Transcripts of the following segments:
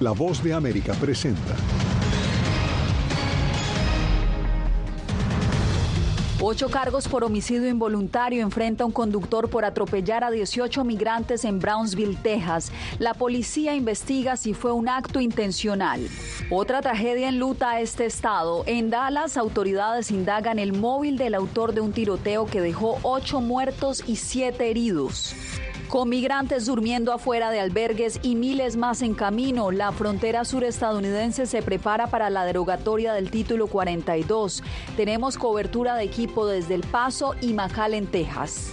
La voz de América presenta. Ocho cargos por homicidio involuntario enfrenta un conductor por atropellar a 18 migrantes en Brownsville, Texas. La policía investiga si fue un acto intencional. Otra tragedia en luta a este estado. En Dallas, autoridades indagan el móvil del autor de un tiroteo que dejó ocho muertos y siete heridos. Con migrantes durmiendo afuera de albergues y miles más en camino, la frontera surestadounidense se prepara para la derogatoria del título 42. Tenemos cobertura de equipo desde El Paso y en Texas.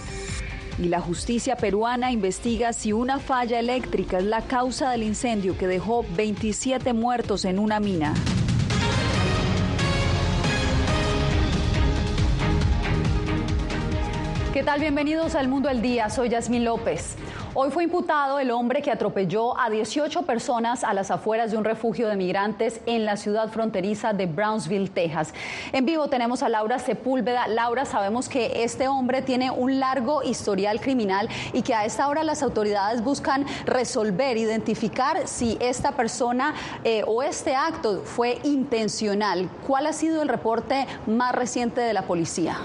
Y la justicia peruana investiga si una falla eléctrica es la causa del incendio que dejó 27 muertos en una mina. ¿Qué tal? Bienvenidos al Mundo al Día. Soy Yasmín López. Hoy fue imputado el hombre que atropelló a 18 personas a las afueras de un refugio de migrantes en la ciudad fronteriza de Brownsville, Texas. En vivo tenemos a Laura Sepúlveda. Laura, sabemos que este hombre tiene un largo historial criminal y que a esta hora las autoridades buscan resolver, identificar si esta persona eh, o este acto fue intencional. ¿Cuál ha sido el reporte más reciente de la policía?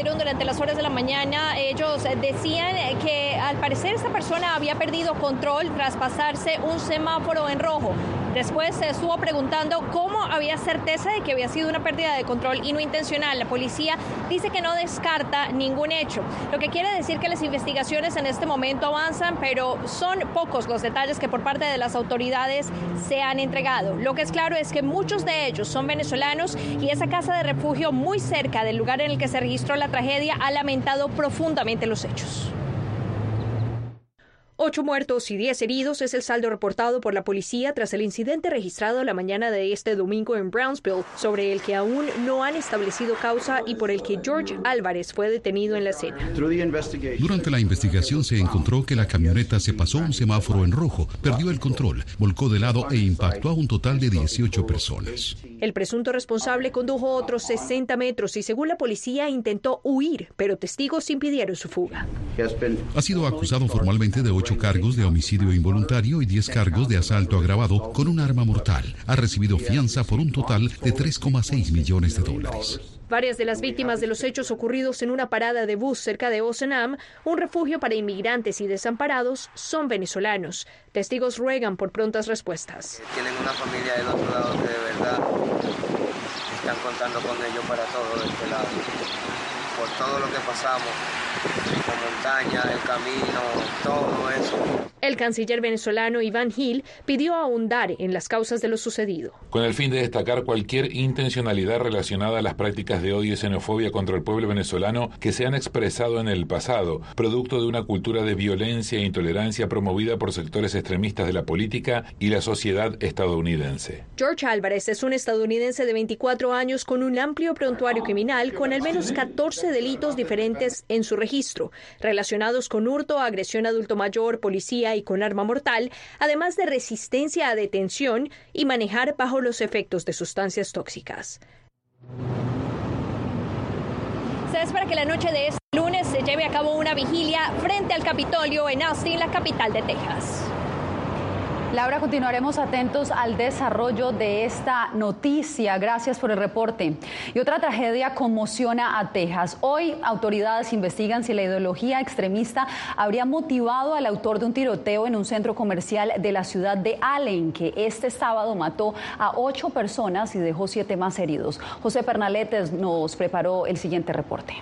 Durante las horas de la mañana. Ellos decían que al parecer esta persona había perdido control tras pasarse un semáforo en rojo. Después se estuvo preguntando cómo había certeza de que había sido una pérdida de control y no intencional. La policía dice que no descarta ningún hecho, lo que quiere decir que las investigaciones en este momento avanzan, pero son pocos los detalles que por parte de las autoridades se han entregado. Lo que es claro es que muchos de ellos son venezolanos y esa casa de refugio muy cerca del lugar en el que se registró la tragedia ha lamentado profundamente los hechos. Ocho muertos y diez heridos es el saldo reportado por la policía tras el incidente registrado la mañana de este domingo en Brownsville, sobre el que aún no han establecido causa y por el que George Álvarez fue detenido en la escena. Durante la investigación se encontró que la camioneta se pasó un semáforo en rojo, perdió el control, volcó de lado e impactó a un total de 18 personas. El presunto responsable condujo otros 60 metros y según la policía intentó huir, pero testigos impidieron su fuga. Ha sido acusado formalmente de ocho cargos de homicidio involuntario y 10 cargos de asalto agravado con un arma mortal. Ha recibido fianza por un total de 3,6 millones de dólares. Varias de las víctimas de los hechos ocurridos en una parada de bus cerca de Osenam, un refugio para inmigrantes y desamparados, son venezolanos. Testigos ruegan por prontas respuestas. Tienen una familia del otro lado que de verdad están contando con ellos para todo de este lado. Por todo lo que pasamos, la montaña, el camino, todo eso. El canciller venezolano Iván Gil pidió ahondar en las causas de lo sucedido. Con el fin de destacar cualquier intencionalidad relacionada a las prácticas de odio y xenofobia contra el pueblo venezolano que se han expresado en el pasado, producto de una cultura de violencia e intolerancia promovida por sectores extremistas de la política y la sociedad estadounidense. George Álvarez es un estadounidense de 24 años con un amplio prontuario criminal con al menos 14 delitos diferentes en su registro, relacionados con hurto, agresión adulto mayor, policía, y con arma mortal, además de resistencia a detención y manejar bajo los efectos de sustancias tóxicas. Se espera que la noche de este lunes se lleve a cabo una vigilia frente al Capitolio en Austin, la capital de Texas. Laura, continuaremos atentos al desarrollo de esta noticia. Gracias por el reporte. Y otra tragedia conmociona a Texas. Hoy autoridades investigan si la ideología extremista habría motivado al autor de un tiroteo en un centro comercial de la ciudad de Allen, que este sábado mató a ocho personas y dejó siete más heridos. José Pernaletes nos preparó el siguiente reporte.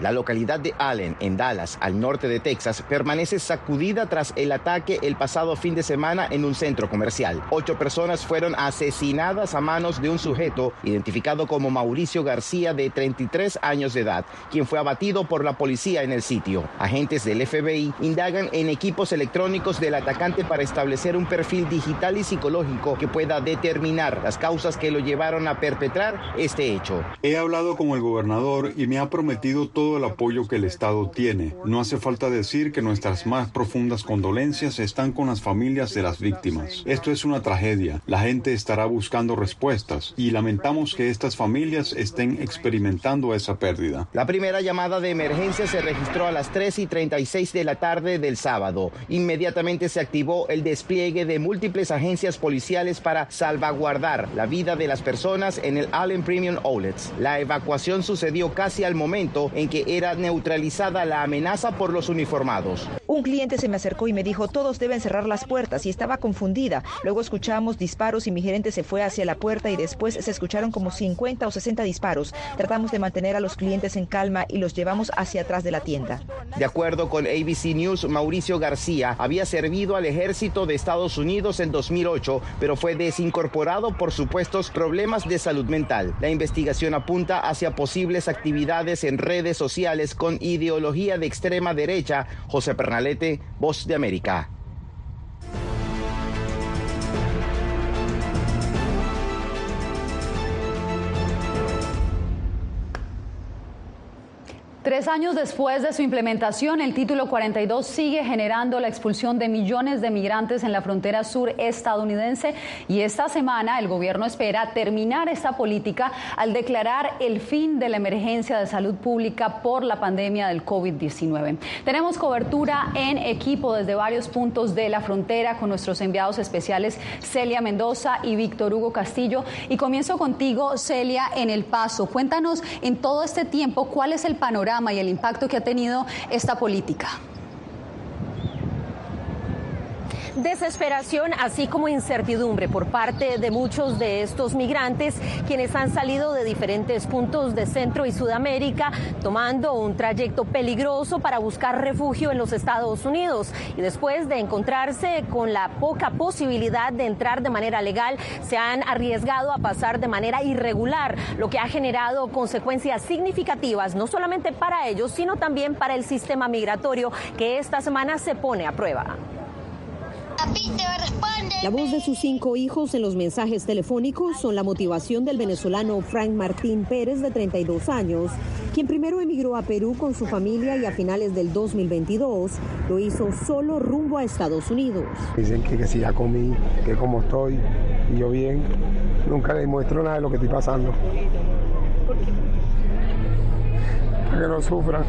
La localidad de Allen, en Dallas, al norte de Texas, permanece sacudida tras el ataque el pasado fin de semana en un centro comercial. Ocho personas fueron asesinadas a manos de un sujeto identificado como Mauricio García, de 33 años de edad, quien fue abatido por la policía en el sitio. Agentes del FBI indagan en equipos electrónicos del atacante para establecer un perfil digital y psicológico que pueda determinar las causas que lo llevaron a perpetrar este hecho. He hablado con el gobernador y me ha prometido todo todo el apoyo que el Estado tiene. No hace falta decir que nuestras más profundas condolencias están con las familias de las víctimas. Esto es una tragedia. La gente estará buscando respuestas y lamentamos que estas familias estén experimentando esa pérdida. La primera llamada de emergencia se registró a las 3 y 36 de la tarde del sábado. Inmediatamente se activó el despliegue de múltiples agencias policiales para salvaguardar la vida de las personas en el Allen Premium Outlets. La evacuación sucedió casi al momento en que era neutralizada la amenaza por los uniformados. Un cliente se me acercó y me dijo, todos deben cerrar las puertas y estaba confundida. Luego escuchamos disparos y mi gerente se fue hacia la puerta y después se escucharon como 50 o 60 disparos. Tratamos de mantener a los clientes en calma y los llevamos hacia atrás de la tienda. De acuerdo con ABC News, Mauricio García había servido al ejército de Estados Unidos en 2008, pero fue desincorporado por supuestos problemas de salud mental. La investigación apunta hacia posibles actividades en redes sociales con ideología de extrema derecha. José Pernalete, Voz de América. Tres años después de su implementación, el título 42 sigue generando la expulsión de millones de migrantes en la frontera sur estadounidense y esta semana el gobierno espera terminar esta política al declarar el fin de la emergencia de salud pública por la pandemia del COVID-19. Tenemos cobertura en equipo desde varios puntos de la frontera con nuestros enviados especiales Celia Mendoza y Víctor Hugo Castillo. Y comienzo contigo, Celia, en El Paso. Cuéntanos en todo este tiempo cuál es el panorama y el impacto que ha tenido esta política. Desesperación, así como incertidumbre por parte de muchos de estos migrantes, quienes han salido de diferentes puntos de Centro y Sudamérica, tomando un trayecto peligroso para buscar refugio en los Estados Unidos. Y después de encontrarse con la poca posibilidad de entrar de manera legal, se han arriesgado a pasar de manera irregular, lo que ha generado consecuencias significativas, no solamente para ellos, sino también para el sistema migratorio que esta semana se pone a prueba. La voz de sus cinco hijos en los mensajes telefónicos son la motivación del venezolano Frank Martín Pérez, de 32 años, quien primero emigró a Perú con su familia y a finales del 2022 lo hizo solo rumbo a Estados Unidos. Dicen que, si ya comí, que como estoy y yo bien, nunca les muestro nada de lo que estoy pasando. ¿Por qué? Para que no sufran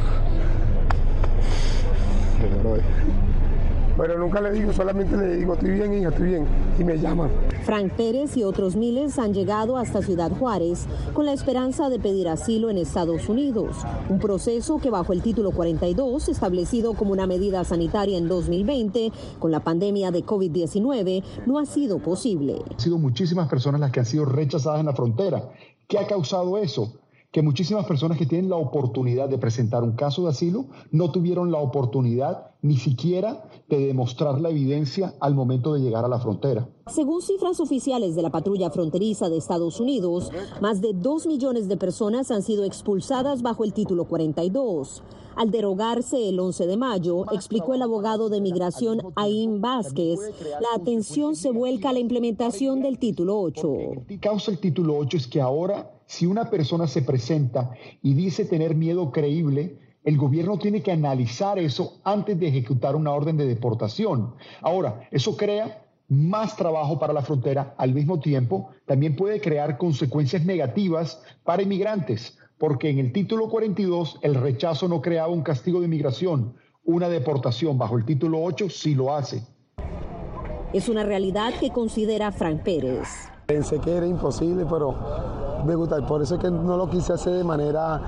pero nunca le digo, solamente le digo, estoy bien, hija, estoy bien, y me llaman. Frank Pérez y otros miles han llegado hasta Ciudad Juárez con la esperanza de pedir asilo en Estados Unidos, un proceso que bajo el título 42, establecido como una medida sanitaria en 2020, con la pandemia de COVID-19, no ha sido posible. Han sido muchísimas personas las que han sido rechazadas en la frontera. ¿Qué ha causado eso? Que muchísimas personas que tienen la oportunidad de presentar un caso de asilo no tuvieron la oportunidad ni siquiera de demostrar la evidencia al momento de llegar a la frontera. Según cifras oficiales de la patrulla fronteriza de Estados Unidos, más de dos millones de personas han sido expulsadas bajo el título 42. Al derogarse el 11 de mayo, explicó el abogado de migración Aim Vázquez, la atención se vuelca a la implementación del título 8. Lo que causa el título 8 es que ahora, si una persona se presenta y dice tener miedo creíble, el gobierno tiene que analizar eso antes de ejecutar una orden de deportación. Ahora, eso crea más trabajo para la frontera, al mismo tiempo también puede crear consecuencias negativas para inmigrantes, porque en el título 42 el rechazo no creaba un castigo de inmigración, una deportación bajo el título 8 sí lo hace. Es una realidad que considera Frank Pérez. Pensé que era imposible, pero me gusta, por eso es que no lo quise hacer de manera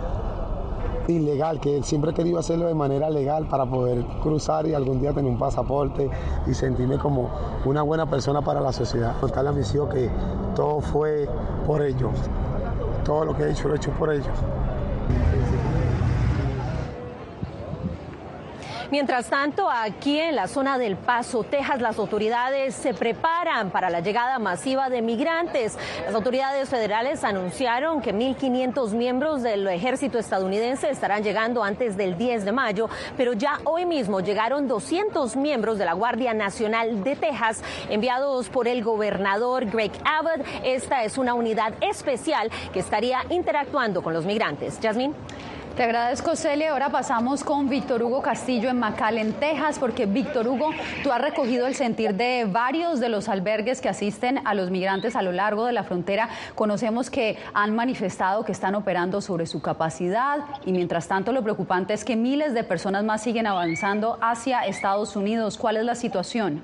ilegal, que siempre he querido hacerlo de manera legal para poder cruzar y algún día tener un pasaporte y sentirme como una buena persona para la sociedad. Contar la misión que todo fue por ellos, todo lo que he hecho lo he hecho por ellos. Mientras tanto, aquí en la zona del Paso, Texas, las autoridades se preparan para la llegada masiva de migrantes. Las autoridades federales anunciaron que 1.500 miembros del ejército estadounidense estarán llegando antes del 10 de mayo, pero ya hoy mismo llegaron 200 miembros de la Guardia Nacional de Texas enviados por el gobernador Greg Abbott. Esta es una unidad especial que estaría interactuando con los migrantes. Jasmine. Te agradezco, Celia. Ahora pasamos con Víctor Hugo Castillo en McAllen, Texas, porque Víctor Hugo, tú has recogido el sentir de varios de los albergues que asisten a los migrantes a lo largo de la frontera. Conocemos que han manifestado que están operando sobre su capacidad y mientras tanto lo preocupante es que miles de personas más siguen avanzando hacia Estados Unidos. ¿Cuál es la situación?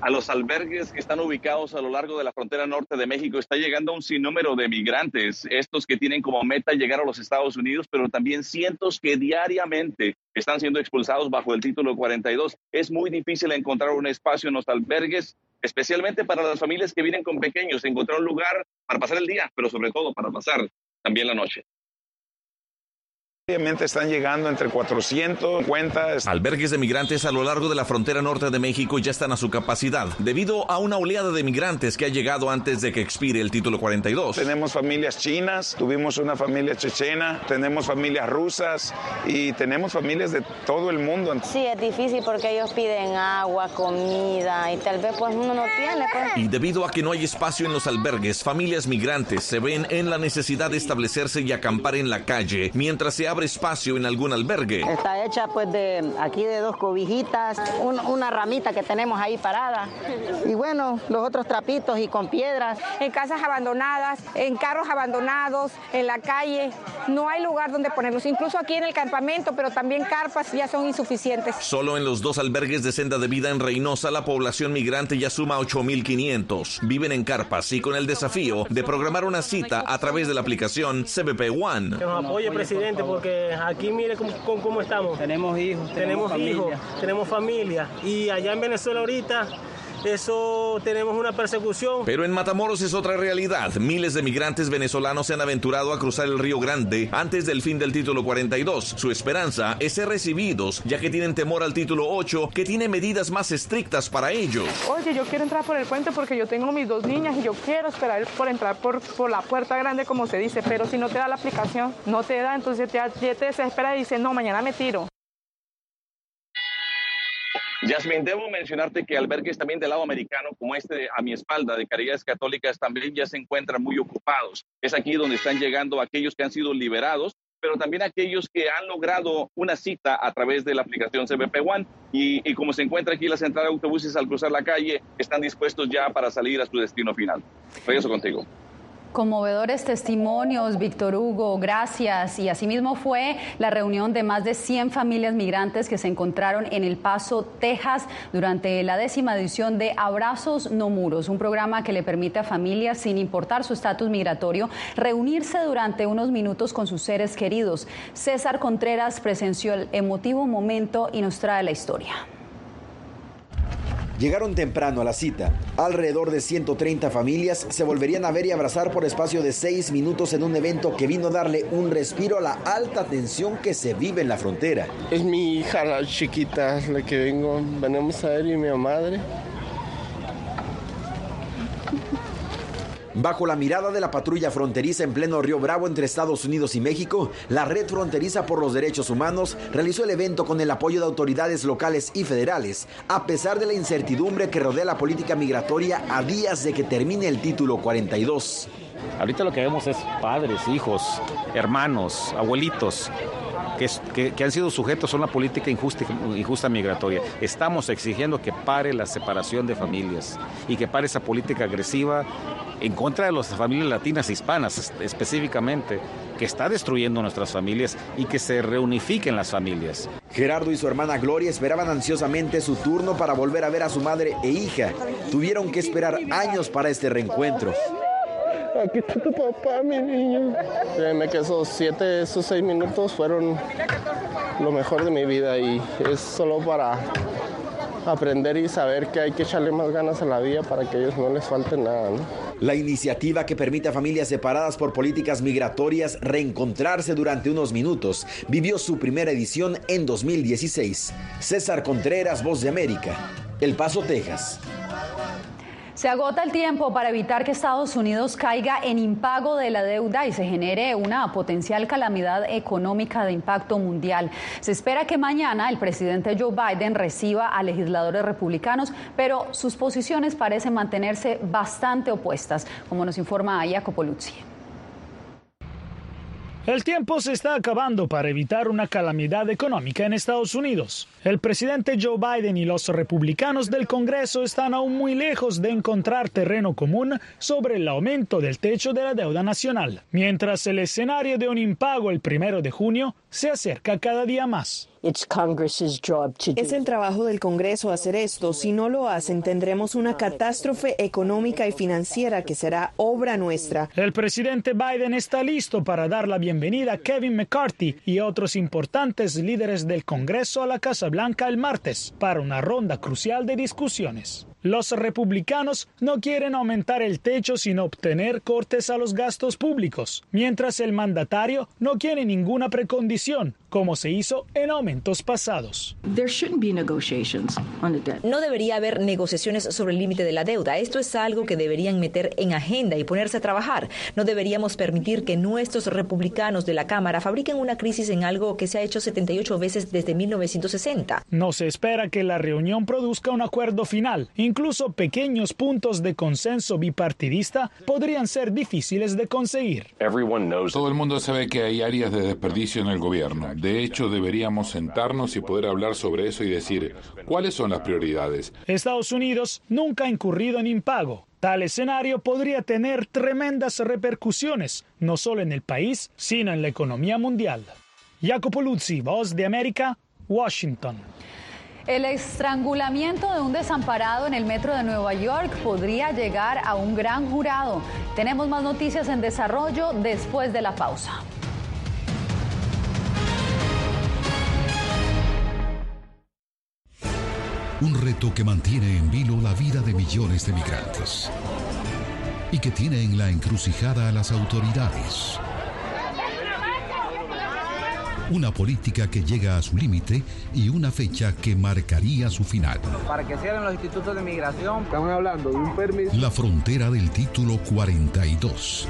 A los albergues que están ubicados a lo largo de la frontera norte de México está llegando un sinnúmero de migrantes, estos que tienen como meta llegar a los Estados Unidos, pero también cientos que diariamente están siendo expulsados bajo el título 42. Es muy difícil encontrar un espacio en los albergues, especialmente para las familias que vienen con pequeños, encontrar un lugar para pasar el día, pero sobre todo para pasar también la noche. Obviamente están llegando entre 450. Albergues de migrantes a lo largo de la frontera norte de México ya están a su capacidad, debido a una oleada de migrantes que ha llegado antes de que expire el título 42. Tenemos familias chinas, tuvimos una familia chechena, tenemos familias rusas y tenemos familias de todo el mundo. Sí, es difícil porque ellos piden agua, comida y tal vez pues uno no tiene. Pues. Y debido a que no hay espacio en los albergues, familias migrantes se ven en la necesidad de establecerse y acampar en la calle mientras se abre espacio en algún albergue. Está hecha pues de aquí de dos cobijitas, una ramita que tenemos ahí parada y bueno, los otros trapitos y con piedras. En casas abandonadas, en carros abandonados, en la calle, no hay lugar donde ponerlos, incluso aquí en el campamento, pero también carpas ya son insuficientes. Solo en los dos albergues de senda de vida en Reynosa la población migrante ya suma 8.500. Viven en carpas y con el desafío de programar una cita a través de la aplicación CBP One. Que nos apoye, presidente, porque aquí mire cómo, estamos. Tenemos hijos. Tenemos, hijos, tenemos familia. Y allá en Venezuela ahorita eso tenemos una persecución. Pero en Matamoros es otra realidad. Miles de migrantes venezolanos se han aventurado a cruzar el Río Grande antes del fin del título 42. Su esperanza es ser recibidos, ya que tienen temor al título 8, que tiene medidas más estrictas para ellos. Oye, yo quiero entrar por el puente porque yo tengo mis dos niñas y yo quiero esperar por entrar por, por la puerta grande, como se dice, pero si no te da la aplicación, no te da, entonces te, te desespera y dice, no, mañana me tiro. Yasmin, debo mencionarte que albergues también del lado americano, como este a mi espalda de Caridades Católicas, también ya se encuentran muy ocupados. Es aquí donde están llegando aquellos que han sido liberados, pero también aquellos que han logrado una cita a través de la aplicación CBP One. Y, como se encuentra aquí la central de autobuses al cruzar la calle, están dispuestos ya para salir a su destino final. Regreso contigo. Conmovedores testimonios, Víctor Hugo, gracias. Y asimismo fue la reunión de más de 100 familias migrantes que se encontraron en El Paso, Texas, durante la décima edición de Abrazos No Muros, un programa que le permite a familias, sin importar su estatus migratorio, reunirse durante unos minutos con sus seres queridos. César Contreras presenció el emotivo momento y nos trae la historia. Llegaron temprano a la cita. Alrededor de 130 familias se volverían a ver y abrazar por espacio de seis minutos en un evento que vino a darle un respiro a la alta tensión que se vive en la frontera. Es mi hija, la chiquita, la que vengo, venimos a ver y mi madre. Bajo la mirada de la patrulla fronteriza en pleno Río Bravo entre Estados Unidos y México, la Red Fronteriza por los Derechos Humanos realizó el evento con el apoyo de autoridades locales y federales, a pesar de la incertidumbre que rodea la política migratoria a días de que termine el título 42. Ahorita lo que vemos es padres, hijos, hermanos, abuelitos que, han sido sujetos a una política injusta, injusta migratoria. Estamos exigiendo que pare la separación de familias y que pare esa política agresiva en contra de las familias latinas e hispanas específicamente, que está destruyendo nuestras familias y que se reunifiquen las familias. Gerardo y su hermana Gloria esperaban ansiosamente su turno para volver a ver a su madre e hija. Tuvieron que esperar años para este reencuentro. Aquí está tu papá, mi niño. Créeme que esos siete, esos seis minutos fueron lo mejor de mi vida y es solo para aprender y saber que hay que echarle más ganas a la vida para que a ellos no les falte nada. La iniciativa que permite a familias separadas por políticas migratorias reencontrarse durante unos minutos vivió su primera edición en 2016. César Contreras, Voz de América, El Paso, Texas. Se agota el tiempo para evitar que Estados Unidos caiga en impago de la deuda y se genere una potencial calamidad económica de impacto mundial. Se espera que mañana el presidente Joe Biden reciba a legisladores republicanos, pero sus posiciones parecen mantenerse bastante opuestas, como nos informa Jacopo Luzzi. El tiempo se está acabando para evitar una calamidad económica en Estados Unidos. El presidente Joe Biden y los republicanos del Congreso están aún muy lejos de encontrar terreno común sobre el aumento del techo de la deuda nacional, mientras el escenario de un impago el primero de junio se acerca cada día más. Es el trabajo del Congreso hacer esto. Si no lo hacen, tendremos una catástrofe económica y financiera que será obra nuestra. El presidente Biden está listo para dar la bienvenida a Kevin McCarthy y otros importantes líderes del Congreso a la Casa Blanca el martes para una ronda crucial de discusiones. Los republicanos no quieren aumentar el techo sin obtener cortes a los gastos públicos, mientras el mandatario no quiere ninguna precondición, como se hizo en aumentos pasados. No debería haber negociaciones sobre el límite de la deuda. Esto es algo que deberían meter en agenda y ponerse a trabajar. No deberíamos permitir que nuestros republicanos de la Cámara fabriquen una crisis en algo que se ha hecho 78 veces desde 1960. No se espera que la reunión produzca un acuerdo final. Incluso pequeños puntos de consenso bipartidista podrían ser difíciles de conseguir. Todo el mundo sabe que hay áreas de desperdicio en el gobierno. De hecho, deberíamos sentarnos y poder hablar sobre eso y decir cuáles son las prioridades. Estados Unidos nunca ha incurrido en impago. Tal escenario podría tener tremendas repercusiones, no solo en el país, sino en la economía mundial. Jacopo Luzzi, Voz de América, Washington. El estrangulamiento de un desamparado en el metro de Nueva York podría llegar a un gran jurado. Tenemos más noticias en desarrollo después de la pausa. Un reto que mantiene en vilo la vida de millones de migrantes y que tiene en la encrucijada a las autoridades. Una política que llega a su límite y una fecha que marcaría su final. Para que cierren los institutos de migración. Estamos hablando de un permiso. La frontera del título 42.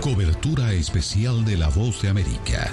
Cobertura especial de La Voz de América.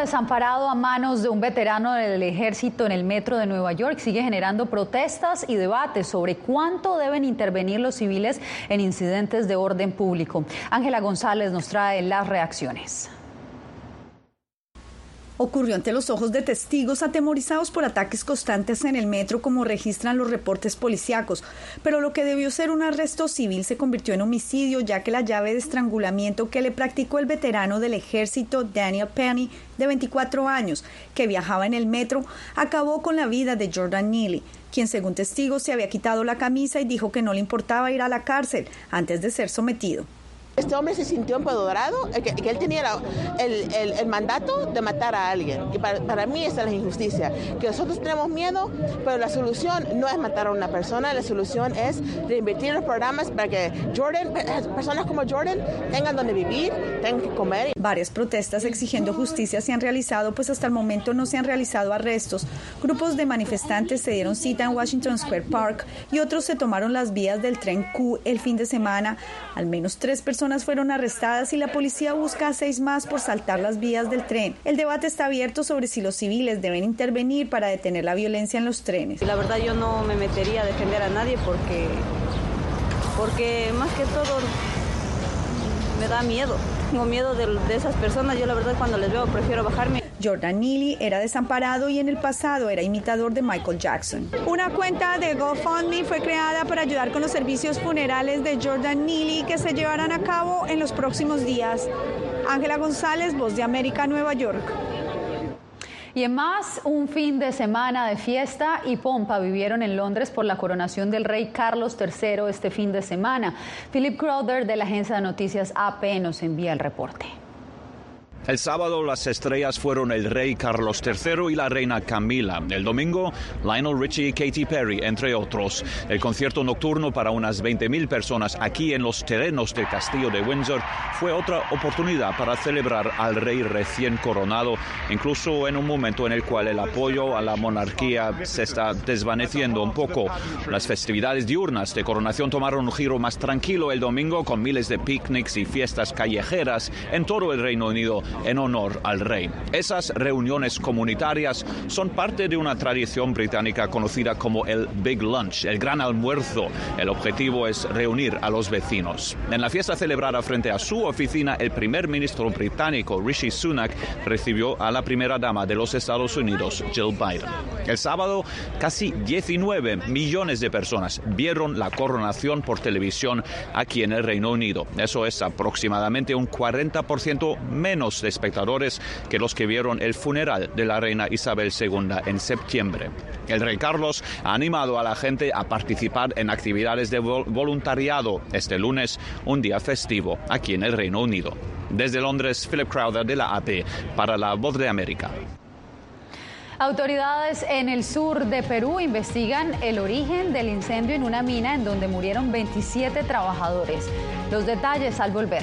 Desamparado a manos de un veterano del ejército en el metro de Nueva York sigue generando protestas y debates sobre cuánto deben intervenir los civiles en incidentes de orden público. Ángela González nos trae las reacciones ocurrió ante los ojos de testigos atemorizados por ataques constantes en el metro como registran los reportes policíacos, pero lo que debió ser un arresto civil se convirtió en homicidio ya que la llave de estrangulamiento que le practicó el veterano del ejército Daniel Penny de 24 años que viajaba en el metro acabó con la vida de Jordan Neely quien según testigos se había quitado la camisa y dijo que no le importaba ir a la cárcel antes de ser sometido. Este hombre se sintió empoderado, que, que él tenía el, el, el, mandato de matar a alguien. Y para, para mí esa es la injusticia, que nosotros tenemos miedo, pero la solución no es matar a una persona, la solución es reinvertir los programas para que Jordan, personas como Jordan tengan donde vivir, tengan que comer. Varias protestas exigiendo justicia se han realizado, pues hasta el momento no se han realizado arrestos. Grupos de manifestantes se dieron cita en Washington Square Park y otros se tomaron las vías del tren Q el fin de semana. Al menos tres personas fueron arrestadas y la policía busca a seis más por saltar las vías del tren. El debate está abierto sobre si los civiles deben intervenir para detener la violencia en los trenes. La verdad yo no me metería a defender a nadie porque, porque más que todo me da miedo. Tengo miedo de esas personas. Yo la verdad cuando les veo prefiero bajarme. Jordan Neely era desamparado y en el pasado era imitador de Michael Jackson. Una cuenta de GoFundMe fue creada para ayudar con los servicios funerales de Jordan Neely que se llevarán a cabo en los próximos días. Ángela González, Voz de América, Nueva York. Y en más, un fin de semana de fiesta y pompa vivieron en Londres por la coronación del rey Carlos III este fin de semana. Philip Crowder de la agencia de noticias AP nos envía el reporte. El sábado las estrellas fueron el rey Carlos III y la reina Camila. El domingo, Lionel Richie y Katy Perry, entre otros. El concierto nocturno para unas 20.000 personas aquí en los terrenos del castillo de Windsor fue otra oportunidad para celebrar al rey recién coronado, incluso en un momento en el cual el apoyo a la monarquía se está desvaneciendo un poco. Las festividades diurnas de coronación tomaron un giro más tranquilo el domingo con miles de picnics y fiestas callejeras en todo el Reino Unido en honor al rey. Esas reuniones comunitarias son parte de una tradición británica conocida como el Big Lunch, el gran almuerzo. El objetivo es reunir a los vecinos. En la fiesta celebrada frente a su oficina, el primer ministro británico Rishi Sunak recibió a la primera dama de los Estados Unidos, Jill Biden. El sábado, casi 19 millones de personas vieron la coronación por televisión aquí en el Reino Unido. Eso es aproximadamente un 40% menos espectadores que los que vieron el funeral de la reina Isabel II en septiembre. El rey Carlos ha animado a la gente a participar en actividades de voluntariado este lunes, un día festivo aquí en el Reino Unido. Desde Londres, Philip Crowder de la AP para La Voz de América. Autoridades en el sur de Perú investigan el origen del incendio en una mina en donde murieron 27 trabajadores. Los detalles al volver.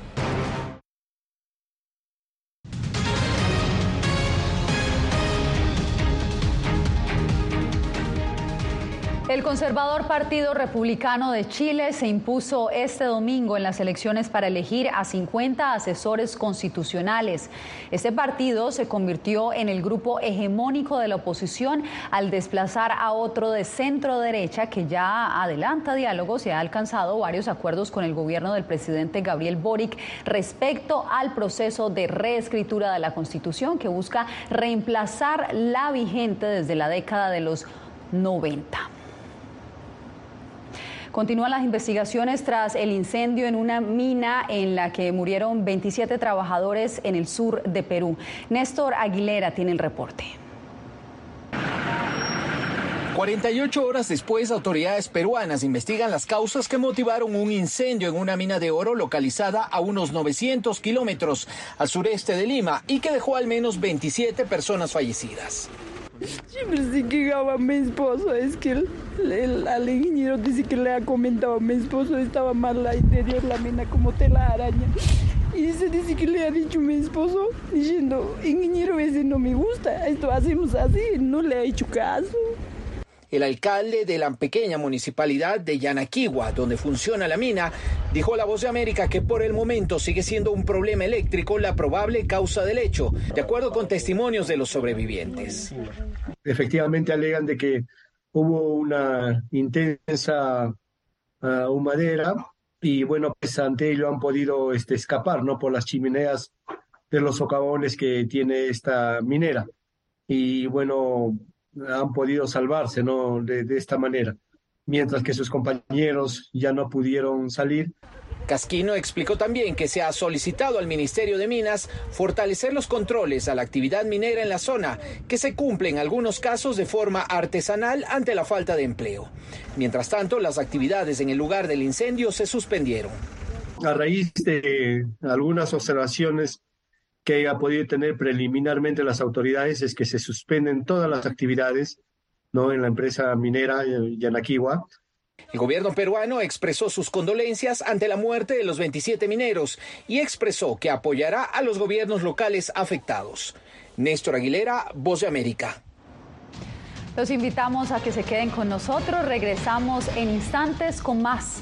El conservador Partido Republicano de Chile se impuso este domingo en las elecciones para elegir a 50 asesores constitucionales. Este partido se convirtió en el grupo hegemónico de la oposición al desplazar a otro de centro derecha que ya adelanta diálogos y ha alcanzado varios acuerdos con el gobierno del presidente Gabriel Boric respecto al proceso de reescritura de la Constitución que busca reemplazar la vigente desde la década de los 90. Continúan las investigaciones tras el incendio en una mina en la que murieron 27 trabajadores en el sur de Perú. Néstor Aguilera tiene el reporte. 48 horas después, autoridades peruanas investigan las causas que motivaron un incendio en una mina de oro localizada a unos 900 kilómetros al sureste de Lima y que dejó al menos 27 personas fallecidas. Siempre se quejaba mi esposo, es que el, el, al ingeniero dice que le ha comentado a mi esposo estaba mal la interior, la mina como tela araña. Y se dice que le ha dicho mi esposo diciendo, ingeniero ese no me gusta, esto hacemos así, no le ha hecho caso. El alcalde de la pequeña municipalidad de Yanaquiwa, donde funciona la mina, dijo a La Voz de América que por el momento sigue siendo un problema eléctrico la probable causa del hecho, de acuerdo con testimonios de los sobrevivientes. Efectivamente alegan de que hubo una intensa uh, humadera y bueno, pues ante ello han podido este, escapar, ¿no? Por las chimeneas de los socavones que tiene esta minera. Y bueno, han podido salvarse ¿no? de, de esta manera, mientras que sus compañeros ya no pudieron salir. Casquino explicó también que se ha solicitado al Ministerio de Minas fortalecer los controles a la actividad minera en la zona, que se cumple en algunos casos de forma artesanal ante la falta de empleo. Mientras tanto, las actividades en el lugar del incendio se suspendieron. A raíz de algunas observaciones que haya podido tener preliminarmente las autoridades es que se suspenden todas las actividades ¿no? en la empresa minera Yanaquiwa. El gobierno peruano expresó sus condolencias ante la muerte de los 27 mineros y expresó que apoyará a los gobiernos locales afectados. Néstor Aguilera, Voz de América. Los invitamos a que se queden con nosotros. Regresamos en instantes con más.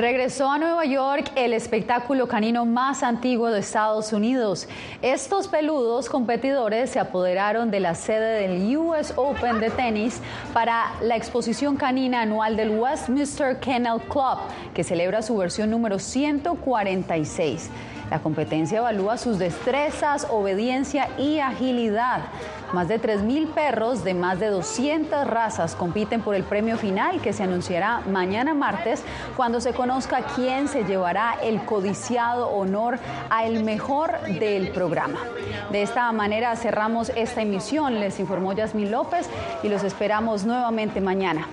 Regresó a Nueva York el espectáculo canino más antiguo de Estados Unidos. Estos peludos competidores se apoderaron de la sede del US Open de tenis para la exposición canina anual del Westminster Kennel Club, que celebra su versión número 146. La competencia evalúa sus destrezas, obediencia y agilidad. Más de 3.000 perros de más de 200 razas compiten por el premio final que se anunciará mañana martes cuando se conozca quién se llevará el codiciado honor a el mejor del programa. De esta manera cerramos esta emisión, les informó Yasmín López y los esperamos nuevamente mañana.